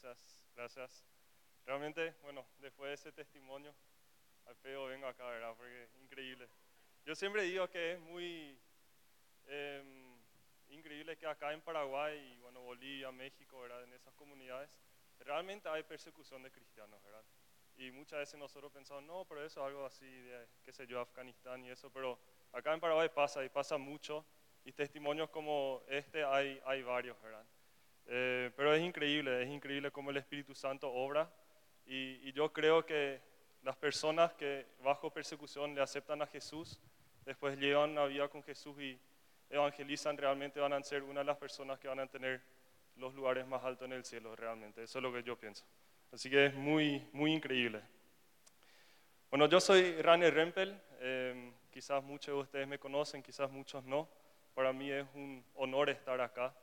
Gracias, gracias. Realmente, bueno, después de ese testimonio, al feo vengo acá, ¿verdad? Porque increíble. Yo siempre digo que es muy em, increíble que acá en Paraguay, y bueno, Bolivia, México, ¿verdad? En esas comunidades, realmente hay persecución de cristianos, ¿verdad? Y muchas veces nosotros pensamos, no, pero eso es algo así, de, qué sé yo, Afganistán y eso, pero acá en Paraguay pasa y pasa mucho, y testimonios como este hay, hay varios, ¿verdad? Eh, pero es increíble, es increíble cómo el Espíritu Santo obra, y, y yo creo que las personas que bajo persecución le aceptan a Jesús, después llevan una vida con Jesús y evangelizan, realmente van a ser una de las personas que van a tener los lugares más altos en el cielo, realmente. Eso es lo que yo pienso. Así que es muy, muy increíble. Bueno, yo soy Rane Rempel. Eh, quizás muchos de ustedes me conocen, quizás muchos no. Para mí es un honor estar acá.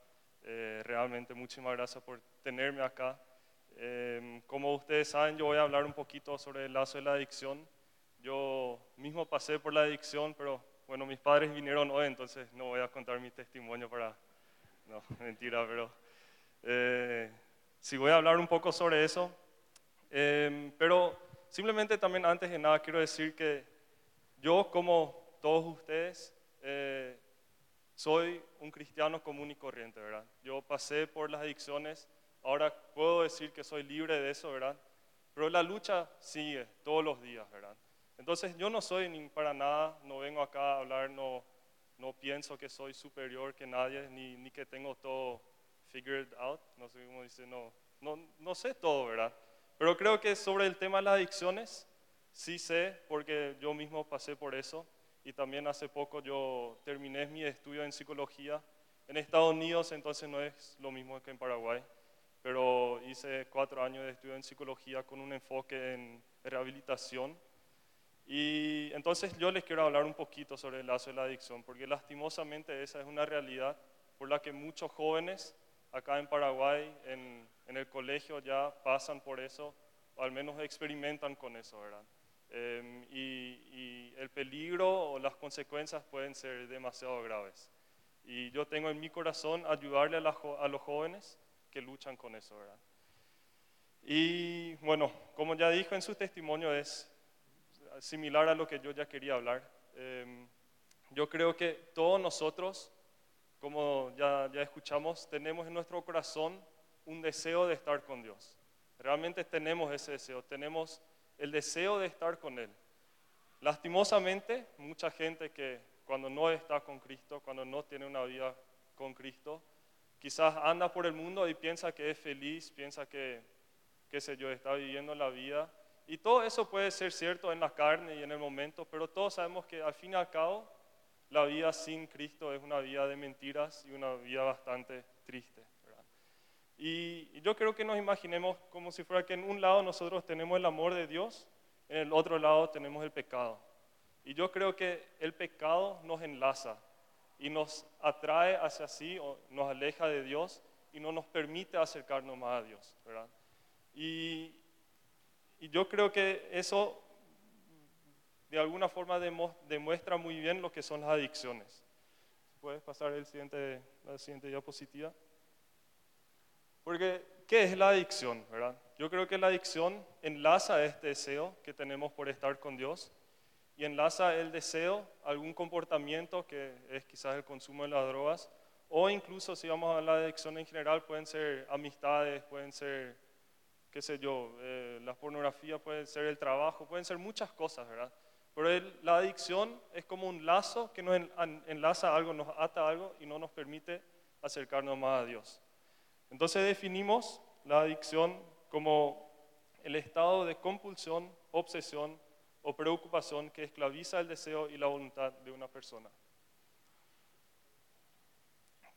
Eh, realmente, muchísimas gracias por tenerme acá. Eh, como ustedes saben, yo voy a hablar un poquito sobre el lazo de la adicción. Yo mismo pasé por la adicción, pero bueno, mis padres vinieron hoy, entonces no voy a contar mi testimonio para... No, mentira, pero... Eh, sí voy a hablar un poco sobre eso. Eh, pero simplemente también antes de nada quiero decir que yo, como todos ustedes, eh, soy un cristiano común y corriente, ¿verdad? Yo pasé por las adicciones, ahora puedo decir que soy libre de eso, ¿verdad? Pero la lucha sigue todos los días, ¿verdad? Entonces yo no soy ni para nada, no vengo acá a hablar, no, no pienso que soy superior que nadie, ni, ni que tengo todo figured out, no sé cómo dice, no, no, no sé todo, ¿verdad? Pero creo que sobre el tema de las adicciones, sí sé, porque yo mismo pasé por eso, y también hace poco yo terminé mi estudio en psicología en Estados Unidos, entonces no es lo mismo que en Paraguay, pero hice cuatro años de estudio en psicología con un enfoque en rehabilitación y entonces yo les quiero hablar un poquito sobre el lazo de la adicción, porque lastimosamente esa es una realidad por la que muchos jóvenes acá en Paraguay, en, el colegio, ya pasan por eso, o al menos experimentan con eso, ¿verdad? Em, y, el peligro o las consecuencias pueden ser demasiado graves. Y yo tengo en mi corazón ayudarle a, a los jóvenes que luchan con eso, ¿verdad? Y bueno, como ya dijo en su testimonio, es similar a lo que yo ya quería hablar. Em, yo creo que todos nosotros, como ya, ya escuchamos, tenemos en nuestro corazón un deseo de estar con Dios. Realmente tenemos ese deseo, tenemos el deseo de estar con Él. Lastimosamente, mucha gente que cuando no está con Cristo, cuando no tiene una vida con Cristo, quizás anda por el mundo y piensa que es feliz, piensa que, qué sé yo, está viviendo la vida y todo eso puede ser cierto en la carne y en el momento, pero todos sabemos que al fin y al cabo la vida sin Cristo es una vida de mentiras y una vida bastante triste. Y yo creo que nos imaginemos como si fuera que en un lado nosotros tenemos el amor de Dios, en el otro lado tenemos el pecado. Y yo creo que el pecado nos enlaza y nos atrae hacia sí o nos aleja de Dios y no nos permite acercarnos más a Dios. ¿verdad? Y, y yo creo que eso de alguna forma demuestra muy bien lo que son las adicciones. ¿Puedes pasar el siguiente, la siguiente diapositiva? Porque, ¿qué es la adicción? Yo creo que la adicción enlaza este deseo que tenemos por estar con Dios y enlaza el deseo algún comportamiento que es quizás el consumo de las drogas o incluso si vamos a la adicción en general pueden ser amistades, pueden ser qué sé yo, eh, la pornografía puede ser el trabajo, pueden ser muchas cosas, ¿verdad? Pero la adicción es como un lazo que nos enlaza algo, nos ata algo y no nos permite acercarnos más a Dios. Entonces definimos la adicción como el estado de compulsión, obsesión o preocupación que esclaviza el deseo y la voluntad de una persona.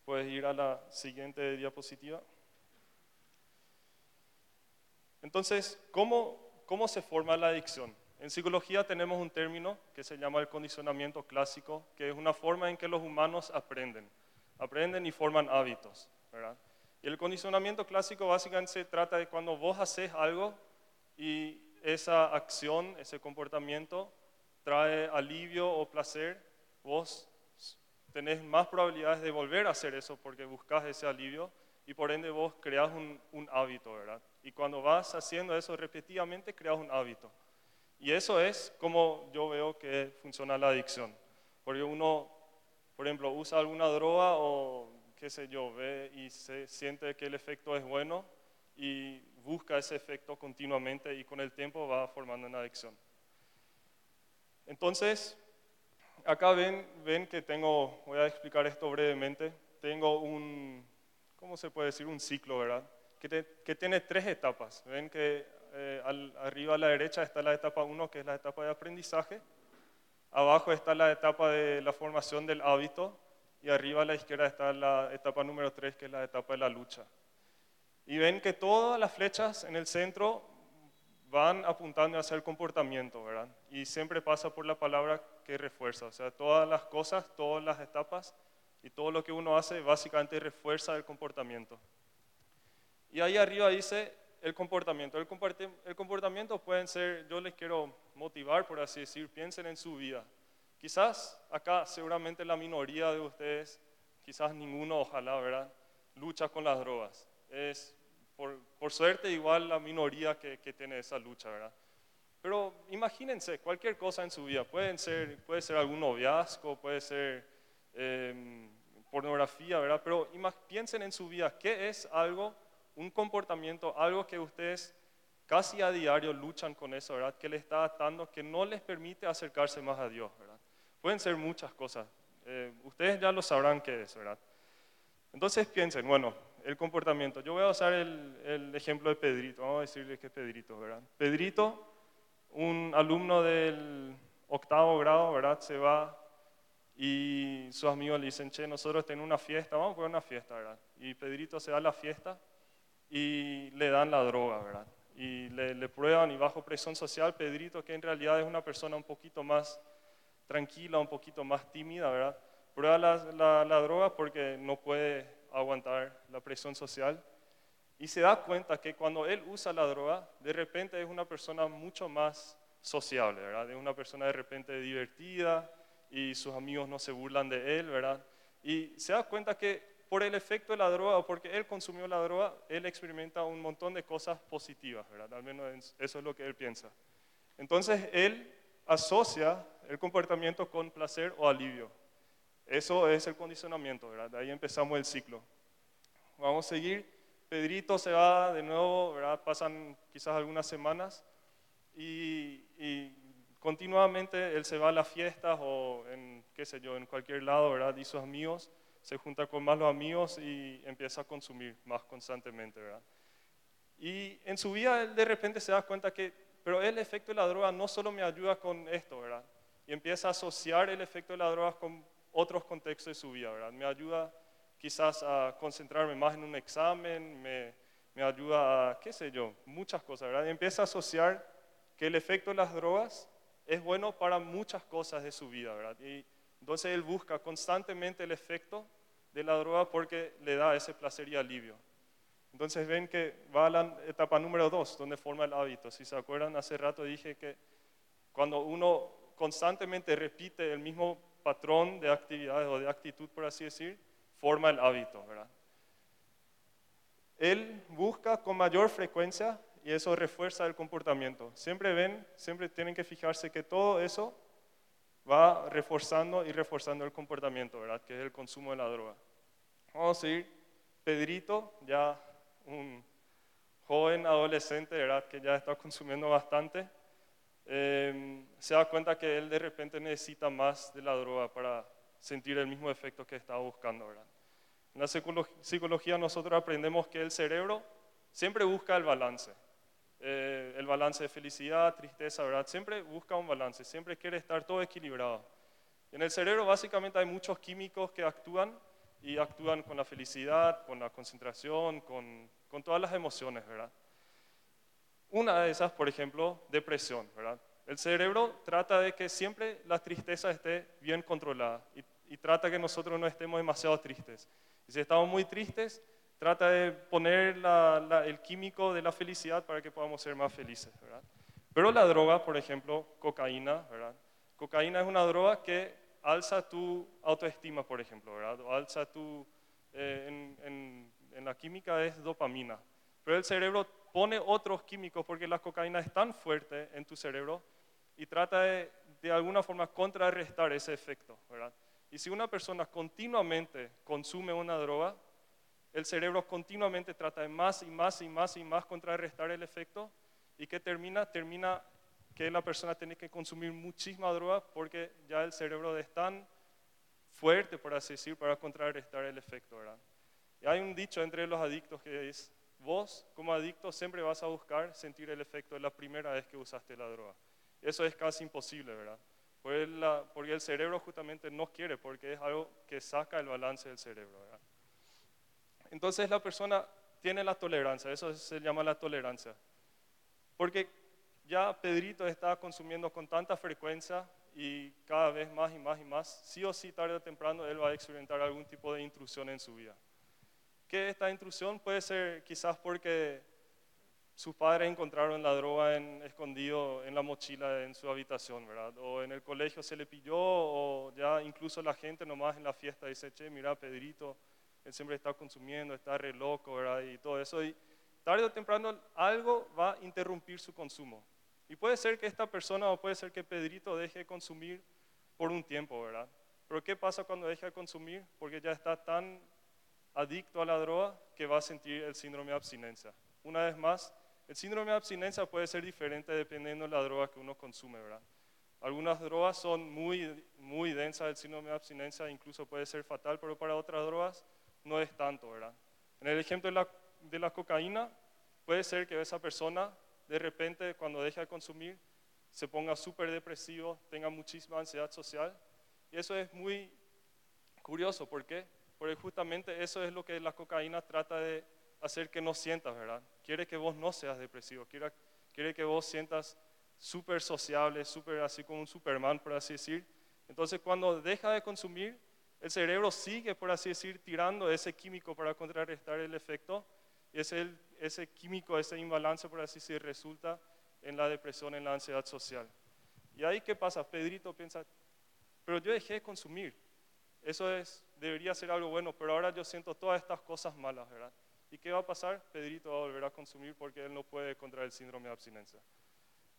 Puedes ir a la siguiente diapositiva. Entonces, ¿cómo, se forma la adicción? En psicología tenemos un término que se llama el condicionamiento clásico, que es una forma en que los humanos aprenden, aprenden y forman hábitos. Y el condicionamiento clásico básicamente trata de cuando vos haces algo y esa acción, ese comportamiento trae alivio o placer, vos tenés más probabilidades de volver a hacer eso porque buscas ese alivio y por ende vos creas un, un hábito, ¿verdad? Y cuando vas haciendo eso repetidamente, creas un hábito. Y eso es como yo veo que funciona la adicción. Porque uno, por ejemplo, usa alguna droga o qué sé yo, ve y se siente que el efecto es bueno y busca ese efecto continuamente y con el tiempo va formando una adicción. Entonces, acá ven, ven que tengo, voy a explicar esto brevemente, tengo un, ¿cómo se puede decir? Un ciclo, ¿verdad? Que, que tiene tres etapas. Ven que eh, arriba a la derecha está la etapa 1, que es la etapa de aprendizaje. Abajo está la etapa de la formación del hábito. Y arriba a la izquierda está la etapa número 3, que es la etapa de la lucha. Y ven que todas las flechas en el centro van apuntando hacia el comportamiento, ¿verdad? Y siempre pasa por la palabra que refuerza. O sea, todas las cosas, todas las etapas y todo lo que uno hace básicamente refuerza el comportamiento. Y ahí arriba dice el comportamiento. El, comportamiento pueden ser, yo les quiero motivar, por así decir, piensen en su vida. Quizás acá seguramente la minoría de ustedes, quizás ninguno, ojalá, ¿verdad? Lucha con las drogas. Es por, suerte igual la minoría que, tiene esa lucha, ¿verdad? Pero imagínense cualquier cosa en su vida. Pueden ser, puede ser algún noviazgo, puede ser em, pornografía, ¿verdad? Pero piensen en su vida, ¿qué es algo, un comportamiento, algo que ustedes casi a diario luchan con eso, ¿verdad? Que les está atando, que no les permite acercarse más a Dios, ¿verdad? Pueden ser muchas cosas. Eh, ustedes ya lo sabrán qué es, ¿verdad? Entonces piensen, bueno, el comportamiento. Yo voy a usar el, ejemplo de Pedrito, vamos a decirle que es Pedrito, ¿verdad? Pedrito, un alumno del octavo grado, ¿verdad? Se va y sus amigos le dicen, che, nosotros tenemos una fiesta, vamos a poner una fiesta, ¿verdad? Y Pedrito se da la fiesta y le dan la droga, ¿verdad? Y le, prueban y bajo presión social, Pedrito, que en realidad es una persona un poquito más tranquila, un poquito más tímida, ¿verdad? Prueba la, droga porque no puede aguantar la presión social y se da cuenta que cuando él usa la droga, de repente es una persona mucho más sociable, ¿verdad? Es una persona de repente divertida y sus amigos no se burlan de él, ¿verdad? Y se da cuenta que por el efecto de la droga o porque él consumió la droga, él experimenta un montón de cosas positivas, ¿verdad? Al menos eso es lo que él piensa. Entonces él asocia el comportamiento con placer o alivio. Eso es el condicionamiento, ¿verdad? De ahí empezamos el ciclo. Vamos a seguir. Pedrito se va de nuevo, ¿verdad? Pasan quizás algunas semanas y, continuamente él se va a las fiestas o en, qué sé yo, en cualquier lado, ¿verdad? Y sus amigos se junta con más los amigos y empieza a consumir más constantemente, ¿verdad? Y en su vida él de repente se da cuenta que, pero el efecto de la droga no solo me ayuda con esto, ¿verdad? Y empieza a asociar el efecto de la droga con otros contextos de su vida, ¿verdad? Me ayuda quizás a concentrarme más en un examen, me, me ayuda a, qué sé yo, muchas cosas, ¿verdad? Y empieza a asociar que el efecto de las drogas es bueno para muchas cosas de su vida, ¿verdad? Y entonces él busca constantemente el efecto de la droga porque le da ese placer y alivio. Entonces ven que va a la etapa número dos, donde forma el hábito. Si se acuerdan, hace rato dije que cuando uno constantemente repite el mismo patrón de actividades o de actitud, por así decir, forma el hábito, ¿verdad? Él busca con mayor frecuencia y eso refuerza el comportamiento. Siempre ven, siempre tienen que fijarse que todo eso va reforzando y reforzando el comportamiento, ¿verdad? Que es el consumo de la droga. Vamos a seguir. Pedrito, ya un joven adolescente, ¿verdad? Que ya está consumiendo bastante. Em, se da cuenta que él de repente necesita más de la droga para sentir el mismo efecto que estaba buscando. ¿verdad? En la psicología nosotros aprendemos que el cerebro siempre busca el balance. Eh, el balance de felicidad, tristeza, ¿verdad? Siempre busca un balance, siempre quiere estar todo equilibrado. En el cerebro básicamente hay muchos químicos que actúan y actúan con la felicidad, con la concentración, con, con todas las emociones, ¿verdad? Una de esas, por ejemplo, depresión, ¿verdad? El cerebro trata de que siempre la tristeza esté bien controlada y, trata que nosotros no estemos demasiado tristes. Y si estamos muy tristes, trata de poner el químico de la felicidad para que podamos ser más felices, ¿verdad? Pero la droga, por ejemplo, cocaína, ¿verdad? Cocaína es una droga que alza tu autoestima, por ejemplo, ¿verdad? O alza tu, eh, en, la química es dopamina. Pero el cerebro pone otros químicos porque la cocaína es tan fuerte en tu cerebro y trata de, de alguna forma contrarrestar ese efecto, ¿verdad? Y si una persona continuamente consume una droga, el cerebro continuamente trata de más y más y más y más contrarrestar el efecto y que termina, termina que la persona tiene que consumir muchísima droga porque ya el cerebro es tan fuerte, por así decir, para contrarrestar el efecto, ¿verdad? Y hay un dicho entre los adictos que es, vos como adicto siempre vas a buscar sentir el efecto de la primera vez que usaste la droga. Eso es casi imposible, ¿verdad? Porque, el cerebro justamente no quiere, porque es algo que saca el balance del cerebro, ¿verdad? Entonces la persona tiene la tolerancia, eso se llama la tolerancia. Porque ya Pedrito está consumiendo con tanta frecuencia y cada vez más y más y más, sí o sí, tarde o temprano, él va a experimentar algún tipo de intrusión en su vida. ¿Qué esta intrusión? Puede ser quizás porque sus padres encontraron la droga en, escondido en la mochila en su habitación, ¿verdad? O en el colegio se le pilló, o ya incluso la gente nomás en la fiesta dice, che, mira, Pedrito, él siempre está consumiendo, está re loco, ¿verdad? Y todo eso. Y tarde o temprano algo va a interrumpir su consumo. Y puede ser que esta persona o puede ser que Pedrito deje de consumir por un tiempo, ¿verdad? Pero ¿qué pasa cuando deja de consumir? Porque ya está tan adicto a la droga que va a sentir el síndrome de abstinencia. Una vez más, el síndrome de abstinencia puede ser diferente dependiendo de la droga que uno consume, ¿verdad? Algunas drogas son muy, muy densas, el síndrome de abstinencia incluso puede ser fatal, pero para otras drogas no es tanto, ¿verdad? En el ejemplo de la, de la cocaína, puede ser que esa persona de repente cuando deja de consumir se ponga súper depresivo, tenga muchísima ansiedad social. Y eso es muy curioso, ¿por qué? Porque justamente eso es lo que la cocaína trata de hacer que no sientas, ¿verdad? Quiere que vos no seas depresivo, quiere, quiere que vos sientas súper sociable, súper así como un Superman, por así decir. Entonces cuando deja de consumir, el cerebro sigue, por así decir, tirando ese químico para contrarrestar el efecto y ese, ese químico, ese imbalance, por así decir, resulta en la depresión, en la ansiedad social. Y ahí, ¿qué pasa? Pedrito piensa, pero yo dejé de consumir. Eso es, debería ser algo bueno, pero ahora yo siento todas estas cosas malas, ¿verdad? ¿Y qué va a pasar? Pedrito va a volver a consumir porque él no puede contra el síndrome de abstinencia.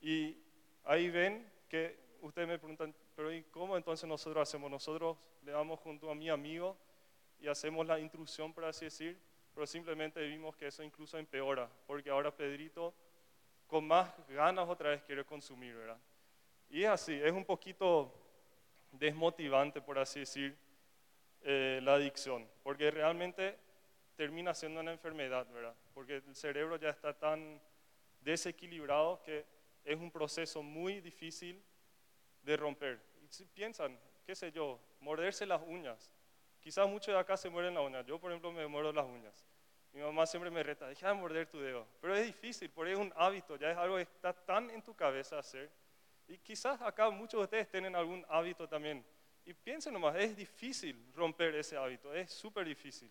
Y ahí ven que ustedes me preguntan, pero ¿y cómo entonces nosotros hacemos? Nosotros le damos junto a mi amigo y hacemos la intrusión, por así decir, pero simplemente vimos que eso incluso empeora, porque ahora Pedrito con más ganas otra vez quiere consumir, ¿verdad? Y es así, es un poquito desmotivante, por así decir, eh, la adicción, porque realmente termina siendo una enfermedad, ¿verdad? Porque el cerebro ya está tan desequilibrado que es un proceso muy difícil de romper. Y si piensan, qué sé yo, morderse las uñas. Quizás muchos de acá se mueren las uñas. Yo, por ejemplo, me muerdo las uñas. Mi mamá siempre me reta, deja de morder tu dedo. Pero es difícil, porque es un hábito, ya es algo que está tan en tu cabeza hacer. Y quizás acá muchos de ustedes tienen algún hábito también. Y piensen nomás, es difícil romper ese hábito, es súper difícil.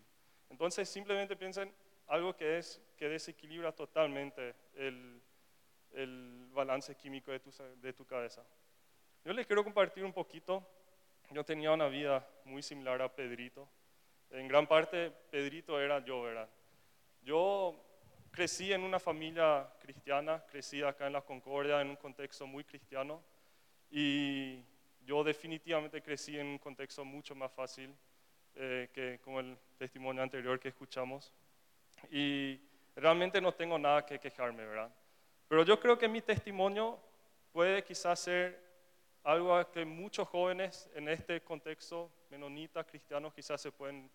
Entonces simplemente piensen algo que, es, que desequilibra totalmente el, balance químico de tu, de tu cabeza. Yo les quiero compartir un poquito. Yo tenía una vida muy similar a Pedrito. En gran parte, Pedrito era yo, ¿verdad? Yo crecí en una familia cristiana, crecí acá en la Concordia en un contexto muy cristiano y definitivamente crecí en un contexto mucho más fácil eh, que como el testimonio anterior que escuchamos. Y realmente no tengo nada que quejarme, ¿verdad? Pero yo creo que mi testimonio puede quizás ser algo a que muchos jóvenes en este contexto menonita, cristianos, quizás se pueden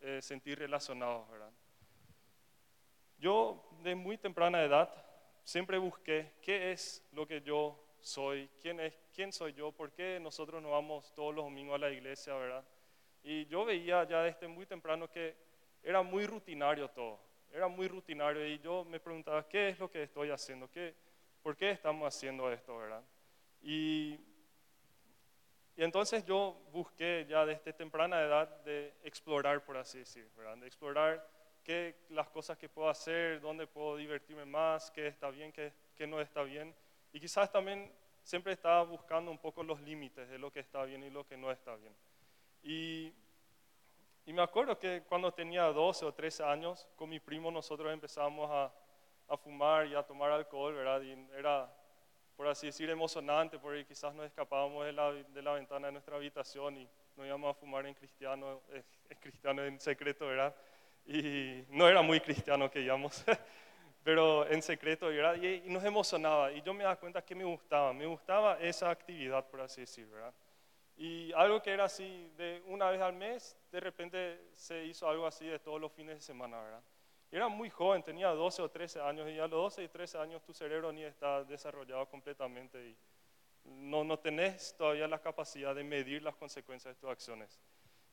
eh, sentir relacionados, ¿verdad? Yo de muy temprana edad siempre busqué qué es lo que yo soy, quién, es, quién soy yo, por qué nosotros no vamos todos los domingos a la iglesia, ¿verdad? Y yo veía ya desde muy temprano que era muy rutinario todo, era muy rutinario y yo me preguntaba, ¿qué es lo que estoy haciendo? ¿Qué, ¿Por qué estamos haciendo esto, verdad? Y, y entonces yo busqué ya desde temprana edad de explorar, por así decir, ¿verdad? De explorar qué las cosas que puedo hacer, dónde puedo divertirme más, qué está bien, qué, qué no está bien. Y quizás también siempre estaba buscando un poco los límites de lo que está bien y lo que no está bien. Y y me acuerdo que cuando tenía 12 o 13 años, con mi primo nosotros empezamos a, a fumar y a tomar alcohol, ¿verdad? Y era, por así decir, emocionante, porque quizás nos escapábamos de la, de la ventana de nuestra habitación y nos íbamos a fumar en cristiano, eh, en cristiano en secreto, ¿verdad? Y no era muy cristiano que íbamos, pero en secreto, ¿verdad? Y, y nos emocionaba. Y yo me daba cuenta que me gustaba, me gustaba esa actividad, por así decir, ¿verdad? Y algo que era así de una vez al mes, de repente se hizo algo así de todos los fines de semana, ¿verdad? Y era muy joven, tenía 12 o 13 años y a los 12 y 13 años tu cerebro ni está desarrollado completamente y no, no tenés todavía la capacidad de medir las consecuencias de tus acciones.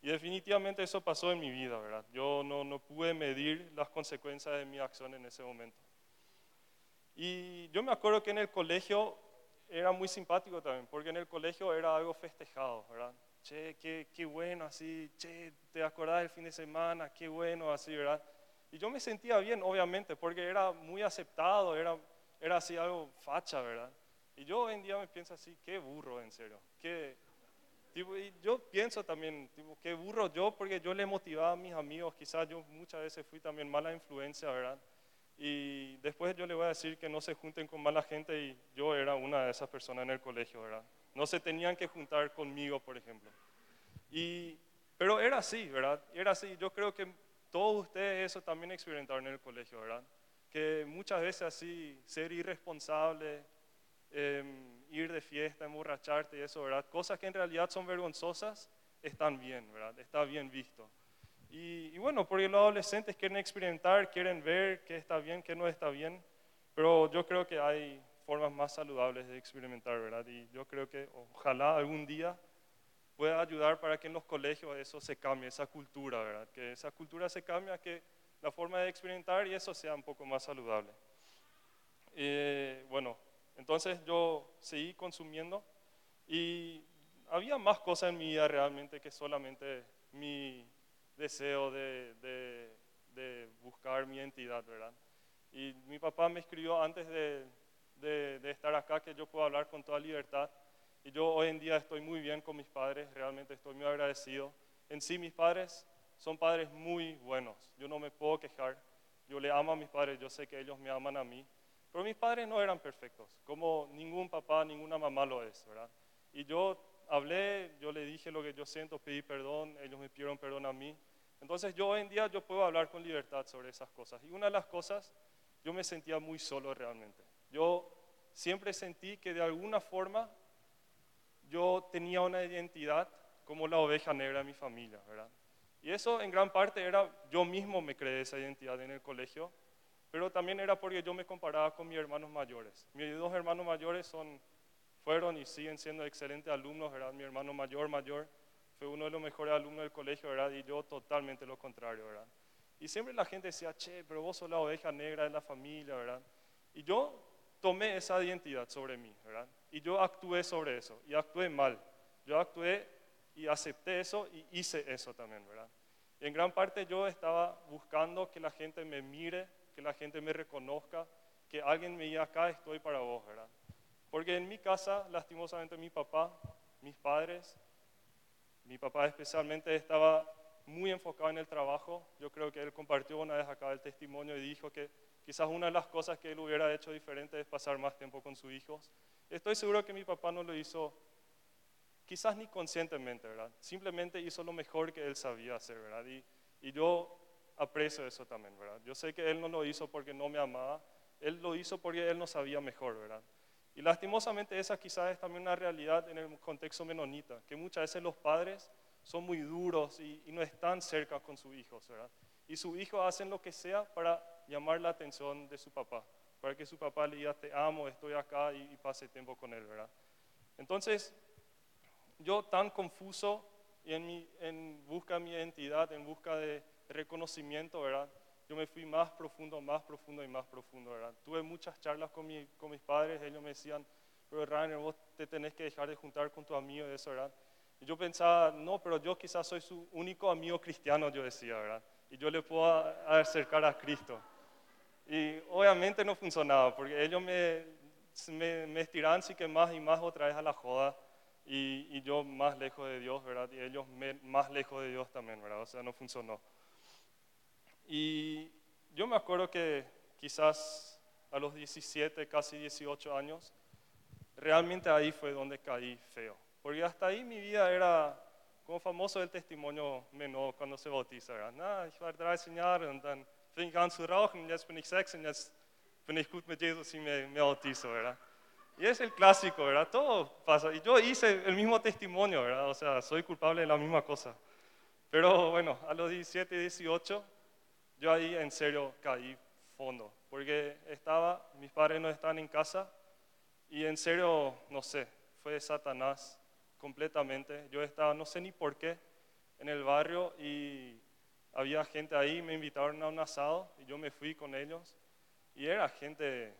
Y definitivamente eso pasó en mi vida, ¿verdad? Yo no, no pude medir las consecuencias de mi acción en ese momento. Y yo me acuerdo que en el colegio era muy simpático también, porque en el colegio era algo festejado, ¿verdad? Che, qué, qué bueno así, che, te acordás del fin de semana, qué bueno así, ¿verdad? Y yo me sentía bien, obviamente, porque era muy aceptado, era, era así algo facha, ¿verdad? Y yo hoy en día me pienso así, qué burro, en serio. Qué, tipo, y yo pienso también, tipo, qué burro yo, porque yo le motivaba a mis amigos, quizás yo muchas veces fui también mala influencia, ¿verdad? Y después yo le voy a decir que no se junten con mala gente y yo era una de esas personas en el colegio, ¿verdad? No se tenían que juntar conmigo, por ejemplo. Y, pero era así, ¿verdad? Era así. Yo creo que todos ustedes eso también experimentaron en el colegio, ¿verdad? Que muchas veces así, ser irresponsable, em, ir de fiesta, emborracharte y eso, ¿verdad? Cosas que en realidad son vergonzosas, están bien, ¿verdad? Está bien visto. Y, bueno, porque los adolescentes quieren experimentar, quieren ver qué está bien, qué no está bien, pero yo creo que hay formas más saludables de experimentar, ¿verdad? Y yo creo que ojalá algún día pueda ayudar para que en los colegios eso se cambie, esa cultura, ¿verdad? Que esa cultura se cambie, que la forma de experimentar y eso sea un poco más saludable. Eh, bueno, entonces yo seguí consumiendo y había más cosas en mi vida realmente que solamente mi deseo de, buscar mi identidad, ¿verdad? Y mi papá me escribió antes de, de, estar acá que yo puedo hablar con toda libertad. Y yo hoy en día estoy muy bien con mis padres, realmente estoy muy agradecido. En sí, mis padres son padres muy buenos, yo no me puedo quejar. Yo le amo a mis padres, yo sé que ellos me aman a mí. Pero mis padres no eran perfectos, como ningún papá, ninguna mamá lo es, ¿verdad? Y yo hablé, yo le dije lo que yo siento, pedí perdón, ellos me pidieron perdón a mí. Entonces yo hoy en día yo puedo hablar con libertad sobre esas cosas. Y una de las cosas, yo me sentía muy solo realmente. Yo siempre sentí que de alguna forma yo tenía una identidad como la oveja negra de mi familia, ¿verdad? Y eso en gran parte era, yo mismo me creé esa identidad en el colegio, pero también era porque yo me comparaba con mis hermanos mayores. Mis dos hermanos mayores son fueron y siguen siendo excelentes alumnos, ¿verdad? Mi hermano mayor, mayor, fue uno de los mejores alumnos del colegio, ¿verdad? Y yo totalmente lo contrario, ¿verdad? Y siempre la gente decía, che, pero vos sos la oveja negra de la familia, ¿verdad? Y yo tomé esa identidad sobre mí, ¿verdad? Y yo actué sobre eso, y actué mal. Yo actué y acepté eso y hice eso también, ¿verdad? Y en gran parte yo estaba buscando que la gente me mire, que la gente me reconozca, que alguien me diga, acá estoy para vos, ¿verdad? Porque en mi casa, lastimosamente, mi papá, mis padres, mi papá especialmente estaba muy enfocado en el trabajo. Yo creo que él compartió una vez acá el testimonio y dijo que quizás una de las cosas que él hubiera hecho diferente es pasar más tiempo con sus hijos. Estoy seguro que mi papá no lo hizo quizás ni conscientemente, ¿verdad? Simplemente hizo lo mejor que él sabía hacer, ¿verdad? Y, y yo aprecio eso también, ¿verdad? Yo sé que él no lo hizo porque no me amaba, él lo hizo porque él no sabía mejor, ¿verdad? Y lastimosamente esa quizás es también una realidad en el contexto menonita, que muchas veces los padres son muy duros y, no están cerca con sus hijos, ¿verdad? Y sus hijos hacen lo que sea para llamar la atención de su papá, para que su papá le diga, te amo, estoy acá y, pase tiempo con él, ¿verdad? Entonces, yo tan confuso y en, en busca de mi identidad, en busca de reconocimiento, ¿verdad? yo me fui más profundo, más profundo y más profundo, ¿verdad? Tuve muchas charlas con, mi, con mis padres, ellos me decían, pero Rainer, vos te tenés que dejar de juntar con tu amigo y eso, ¿verdad? Y yo pensaba, no, pero yo quizás soy su único amigo cristiano, yo decía, ¿verdad? Y yo le puedo acercar a Cristo. Y obviamente no funcionaba, porque ellos me, me, me estiraban sí que más y más otra vez a la joda. Y, y yo más lejos de Dios, ¿verdad? Y ellos me- más lejos de Dios también, ¿verdad? O sea, no funcionó. Y yo me acuerdo que quizás a los 17, casi 18 años, realmente ahí fue donde caí feo. Porque hasta ahí mi vida era como famoso el testimonio menor cuando se bautiza. ¿verdad? Na, ich war 13 Jahre und dann fing ich an zu rauchen, jetzt bin ich 6 und jetzt bin ich gut mit Jesus y me, me bautizo, ¿verdad? Y es el clásico, ¿verdad? Todo pasa. Y yo hice el mismo testimonio, ¿verdad? O sea, soy culpable de la misma cosa. Pero bueno, a los 17, 18, yo ahí en serio caí fondo. Porque estaba, mis padres no estaban en casa y en serio, no sé, fue Satanás completamente. Yo estaba, no sé ni por qué, en el barrio y había gente ahí, me invitaron a un asado y yo me fui con ellos. Y era gente,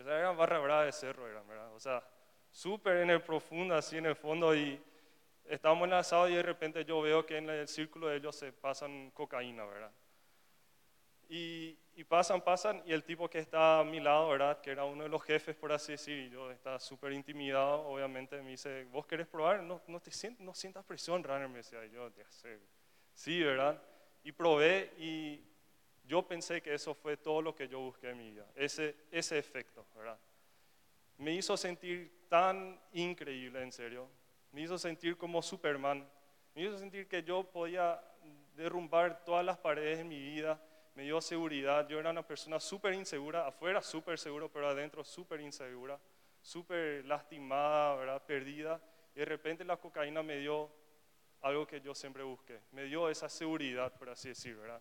o sea, era barra brava de cerro, eran, ¿verdad? O sea, súper en el profundo, así en el fondo y estábamos en el asado y de repente yo veo que en el círculo de ellos se pasan cocaína, ¿verdad? Y, y pasan, pasan, y el tipo que está a mi lado, ¿verdad? Que era uno de los jefes, por así decir, y yo estaba súper intimidado, obviamente, me dice, ¿vos querés probar? No, no, te sientas, no sientas presión, Runner, me decía, y yo, ya sé, sí, ¿verdad? Y probé, y yo pensé que eso fue todo lo que yo busqué en mi vida, ese, ese efecto, ¿verdad? Me hizo sentir tan increíble, en serio, me hizo sentir como Superman, me hizo sentir que yo podía derrumbar todas las paredes de mi vida, me dio seguridad. Yo era una persona súper insegura, afuera súper seguro, pero adentro súper insegura, súper lastimada, ¿verdad? perdida. Y de repente la cocaína me dio algo que yo siempre busqué, me dio esa seguridad, por así decir, ¿verdad?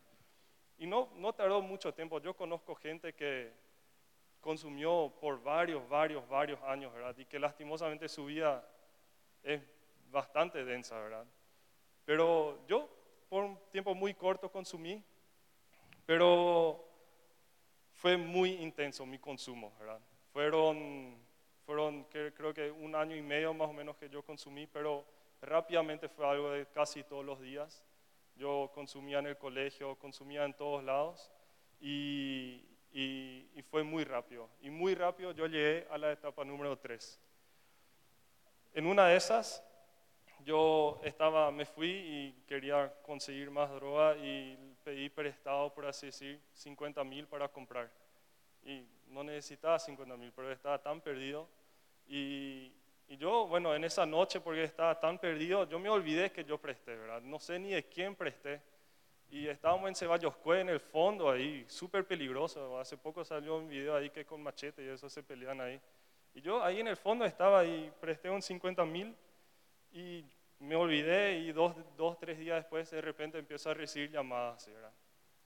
Y no, no tardó mucho tiempo. Yo conozco gente que consumió por varios, varios, varios años, ¿verdad? Y que lastimosamente su vida es bastante densa, ¿verdad? Pero yo por un tiempo muy corto consumí, pero fue muy intenso mi consumo, ¿verdad? Fueron, fueron creo que un año y medio más o menos que yo consumí, pero rápidamente fue algo de casi todos los días. Yo consumía en el colegio, consumía en todos lados y, fue muy rápido. Y muy rápido yo llegué a la etapa número 3. En una de esas, yo estaba, me fui y quería conseguir más droga y pedí prestado, por así decir, 50 mil para comprar. Y no necesitaba 50 mil, pero estaba tan perdido. Y, y yo, bueno, en esa noche, porque estaba tan perdido, yo me olvidé que yo presté, ¿verdad? No sé ni de quién presté. Y estábamos en Ceballos Cue, en el fondo ahí, súper peligroso. Hace poco salió un video ahí que con machete y eso se pelean ahí. Y yo ahí en el fondo estaba y presté un 50 mil y me olvidé y dos, dos, tres días después de repente empiezo a recibir llamadas, ¿verdad?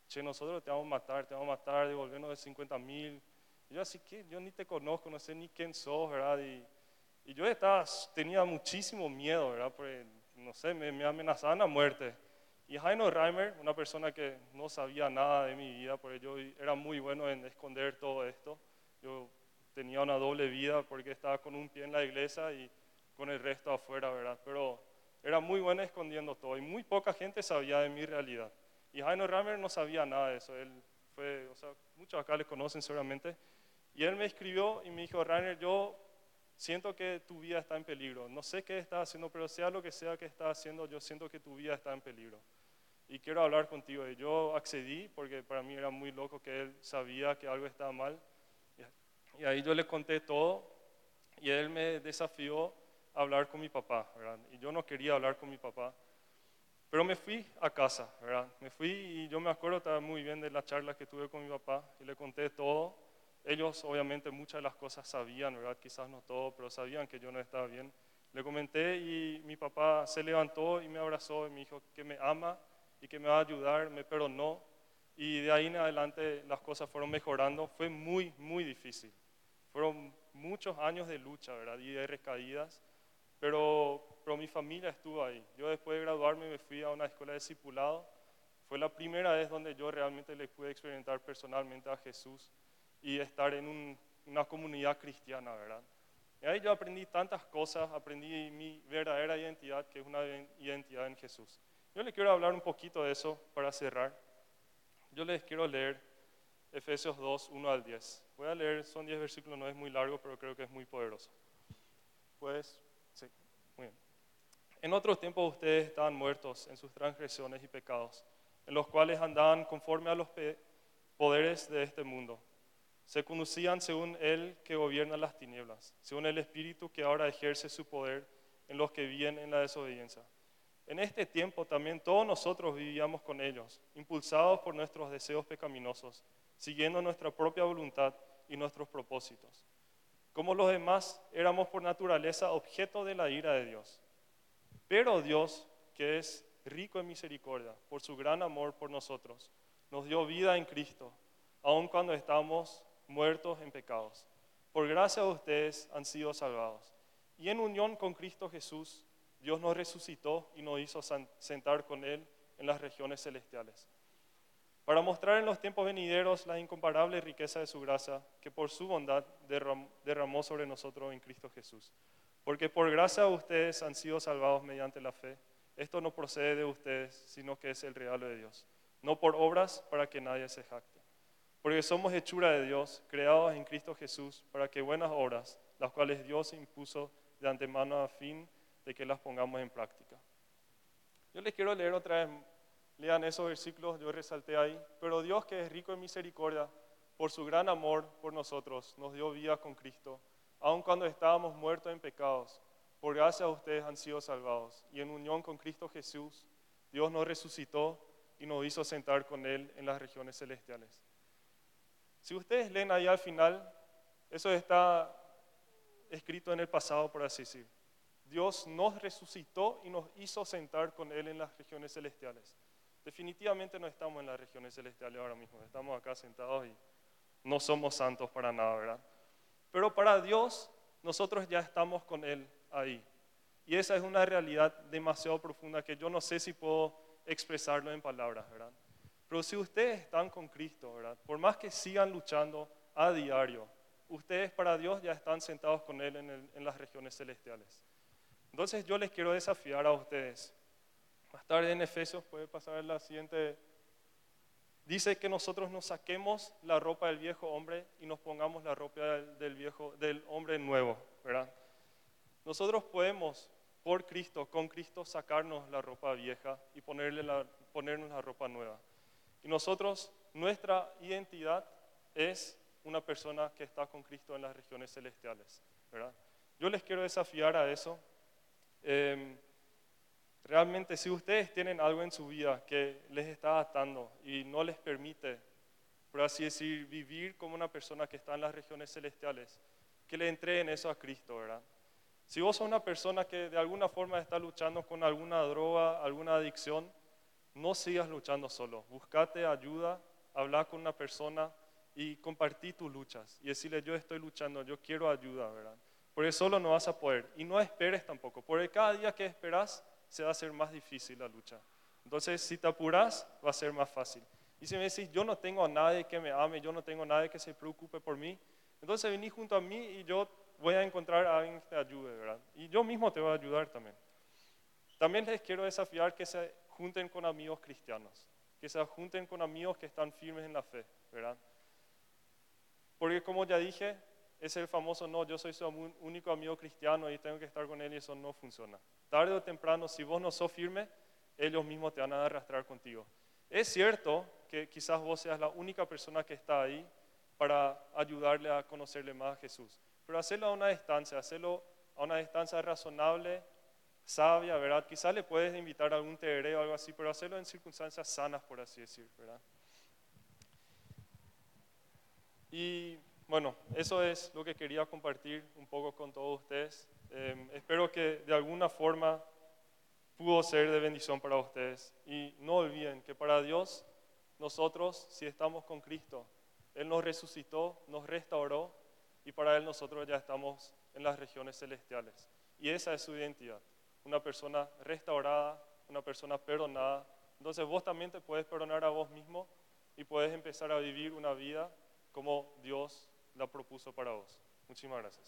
Che, nosotros te vamos a matar, te vamos a matar, devolvernos de 50 mil. Yo así que yo ni te conozco, no sé ni quién sos, ¿verdad? Y, y yo estaba, tenía muchísimo miedo, ¿verdad? Porque, no sé, me, me amenazaban a muerte. Y Heino Reimer, una persona que no sabía nada de mi vida, porque yo era muy bueno en esconder todo esto. Yo tenía una doble vida porque estaba con un pie en la iglesia y con el resto afuera, ¿verdad? Pero era muy bueno escondiendo todo y muy poca gente sabía de mi realidad. Y Heino Reimer no sabía nada de eso. Él fue, o sea, muchos acá le conocen seguramente. Y él me escribió y me dijo, Rainer, yo siento que tu vida está en peligro. No sé qué estás haciendo, pero sea lo que sea que estás haciendo, yo siento que tu vida está en peligro. Y quiero hablar contigo. Y yo accedí porque para mí era muy loco que él sabía que algo estaba mal. Y ahí yo le conté todo y él me desafió a hablar con mi papá, ¿verdad? Y yo no quería hablar con mi papá. Pero me fui a casa, ¿verdad? Me fui y yo me acuerdo estaba muy bien de la charla que tuve con mi papá y le conté todo. Ellos obviamente muchas de las cosas sabían, ¿verdad? Quizás no todo, pero sabían que yo no estaba bien. Le comenté y mi papá se levantó y me abrazó y me dijo que me ama y que me va a ayudar, me perdonó. Y de ahí en adelante las cosas fueron mejorando. Fue muy, muy difícil. Fueron muchos años de lucha, ¿verdad? Y de recaídas. Pero, pero mi familia estuvo ahí. Yo después de graduarme me fui a una escuela de discipulado. Fue la primera vez donde yo realmente le pude experimentar personalmente a Jesús y estar en un- una comunidad cristiana, ¿verdad? Y ahí yo aprendí tantas cosas, aprendí mi verdadera identidad, que es una identidad en Jesús. Yo les quiero hablar un poquito de eso para cerrar. Yo les quiero leer Efesios 2, 1 al 10. Voy a leer, son 10 versículos, no es muy largo, pero creo que es muy poderoso. Puedes Sí, muy bien. En otros tiempos ustedes estaban muertos en sus transgresiones y pecados, en los cuales andaban conforme a los poderes de este mundo. Se conducían según el que gobierna las tinieblas, según el espíritu que ahora ejerce su poder en los que viven en la desobediencia. En este tiempo también todos nosotros vivíamos con ellos, impulsados por nuestros deseos pecaminosos, siguiendo nuestra propia voluntad y nuestros propósitos. Como los demás, éramos por naturaleza objeto de la ira de Dios. Pero Dios, que es rico en misericordia, por su gran amor por nosotros, nos dio vida en Cristo, aun cuando estábamos muertos en pecados. Por gracia de ustedes han sido salvados. Y en unión con Cristo Jesús, Dios nos resucitó y nos hizo sentar con Él en las regiones celestiales para mostrar en los tiempos venideros la incomparable riqueza de su gracia que por su bondad derramó sobre nosotros en Cristo Jesús. Porque por gracia ustedes han sido salvados mediante la fe. Esto no procede de ustedes, sino que es el regalo de Dios. No por obras para que nadie se jacte. Porque somos hechura de Dios, creados en Cristo Jesús, para que buenas obras, las cuales Dios impuso de antemano a fin de que las pongamos en práctica. Yo les quiero leer otra vez Lean esos versículos, yo resalté ahí. Pero Dios que es rico en misericordia, por su gran amor por nosotros, nos dio vida con Cristo, aun cuando estábamos muertos en pecados. Por gracia ustedes han sido salvados. Y en unión con Cristo Jesús, Dios nos resucitó y nos hizo sentar con Él en las regiones celestiales. Si ustedes leen ahí al final, eso está escrito en el pasado, por así decir. Dios nos resucitó y nos hizo sentar con Él en las regiones celestiales. Definitivamente no estamos en las regiones celestiales ahora mismo, estamos acá sentados y no somos santos para nada, ¿verdad? Pero para Dios, nosotros ya estamos con Él ahí. Y esa es una realidad demasiado profunda que yo no sé si puedo expresarlo en palabras, ¿verdad? Pero si ustedes están con Cristo. Por más que sigan luchando a diario, ustedes para Dios ya están sentados con Él en, en las regiones celestiales. Entonces yo les quiero desafiar a ustedes más tarde en Efesios, puede pasar la siguiente, dice que nosotros nos saquemos la ropa del viejo hombre y nos pongamos la ropa del, viejo, del hombre nuevo, ¿verdad? Nosotros podemos, por Cristo, con Cristo, sacarnos la ropa vieja y ponerle la, ponernos la ropa nueva. Y nosotros, nuestra identidad es una persona que está con Cristo en las regiones celestiales, ¿verdad? Yo les quiero desafiar a eso. Em, Realmente si ustedes tienen algo en su vida que les está atando y no les permite, por así decir, vivir como una persona que está en las regiones celestiales, que le entreguen eso a Cristo, ¿verdad? Si vos sos una persona que de alguna forma está luchando con alguna droga, alguna adicción, no sigas luchando solo. Buscate ayuda, habla con una persona y compartí tus luchas y decirle yo estoy luchando, yo quiero ayuda, ¿verdad? Porque solo no vas a poder. Y no esperes tampoco, porque cada día que esperas se va a hacer más difícil la lucha. Entonces, si te apuras, va a ser más fácil. Y si me decís, yo no tengo a nadie que me ame, yo no tengo a nadie que se preocupe por mí, entonces vení junto a mí y yo voy a encontrar a alguien que te ayude, ¿verdad? Y yo mismo te voy a ayudar también. También les quiero desafiar que se junten con amigos cristianos, que se junten con amigos que están firmes en la fe, ¿verdad? Porque como ya dije, es el famoso no, yo soy su único amigo cristiano y tengo que estar con él y eso no funciona. Tarde o temprano, si vos no sos firme, ellos mismos te van a arrastrar contigo. Es cierto que quizás vos seas la única persona que está ahí para ayudarle a conocerle más a Jesús, pero hacerlo a una distancia, hacerlo a una distancia razonable, sabia, ¿verdad? Quizás le puedes invitar a algún tereré o algo así, pero hacerlo en circunstancias sanas, por así decir, ¿verdad? Y bueno, eso es lo que quería compartir un poco con todos ustedes. Em, espero que de alguna forma pudo ser de bendición para ustedes. Y no olviden que para Dios, nosotros, si estamos con Cristo, Él nos resucitó, nos restauró y para Él nosotros ya estamos en las regiones celestiales. Y esa es su identidad, una persona restaurada, una persona perdonada. Entonces vos también te puedes perdonar a vos mismo y puedes empezar a vivir una vida como Dios la propuso para vos. Muchísimas gracias.